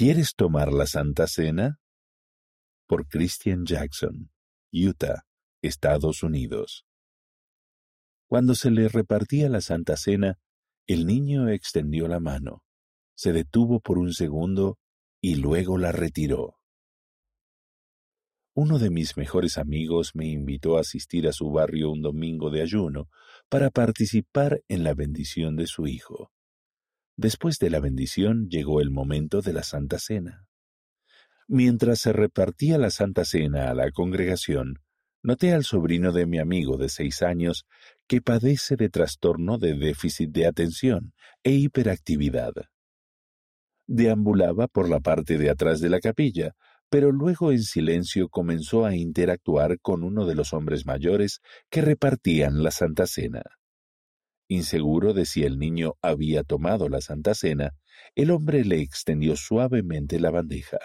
¿Quieres tomar la Santa Cena? Por Christian Jackson, Utah, Estados Unidos. Cuando se le repartía la Santa Cena, el niño extendió la mano, se detuvo por un segundo y luego la retiró. Uno de mis mejores amigos me invitó a asistir a su barrio un domingo de ayuno para participar en la bendición de su hijo. Después de la bendición llegó el momento de la Santa Cena. Mientras se repartía la Santa Cena a la congregación, noté al sobrino de mi amigo de seis años que padece de trastorno de déficit de atención e hiperactividad. Deambulaba por la parte de atrás de la capilla, pero luego en silencio comenzó a interactuar con uno de los hombres mayores que repartían la Santa Cena. Inseguro de si el niño había tomado la Santa Cena, el hombre le extendió suavemente la bandeja.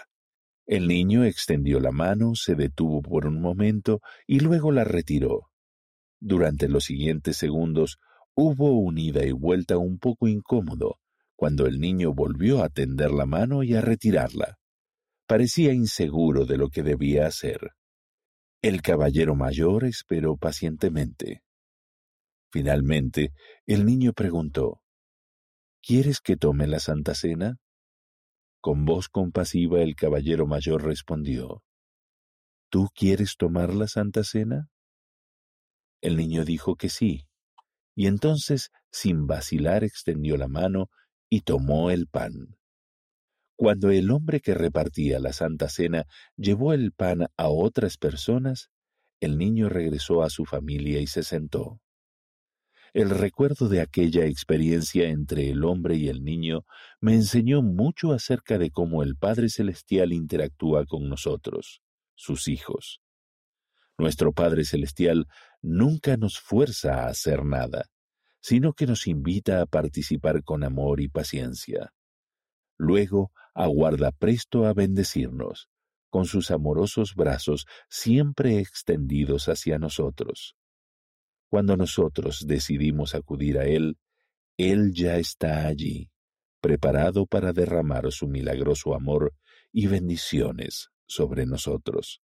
El niño extendió la mano, se detuvo por un momento y luego la retiró. Durante los siguientes segundos hubo un ida y vuelta un poco incómodo, cuando el niño volvió a tender la mano y a retirarla. Parecía inseguro de lo que debía hacer. El caballero mayor esperó pacientemente. Finalmente, el niño preguntó, ¿Quieres que tome la Santa Cena? Con voz compasiva el caballero mayor respondió, ¿Tú quieres tomar la Santa Cena? El niño dijo que sí, y entonces, sin vacilar, extendió la mano y tomó el pan. Cuando el hombre que repartía la Santa Cena llevó el pan a otras personas, el niño regresó a su familia y se sentó. El recuerdo de aquella experiencia entre el hombre y el niño me enseñó mucho acerca de cómo el Padre Celestial interactúa con nosotros, sus hijos. Nuestro Padre Celestial nunca nos fuerza a hacer nada, sino que nos invita a participar con amor y paciencia. Luego aguarda presto a bendecirnos, con sus amorosos brazos siempre extendidos hacia nosotros. Cuando nosotros decidimos acudir a Él, Él ya está allí, preparado para derramar su milagroso amor y bendiciones sobre nosotros.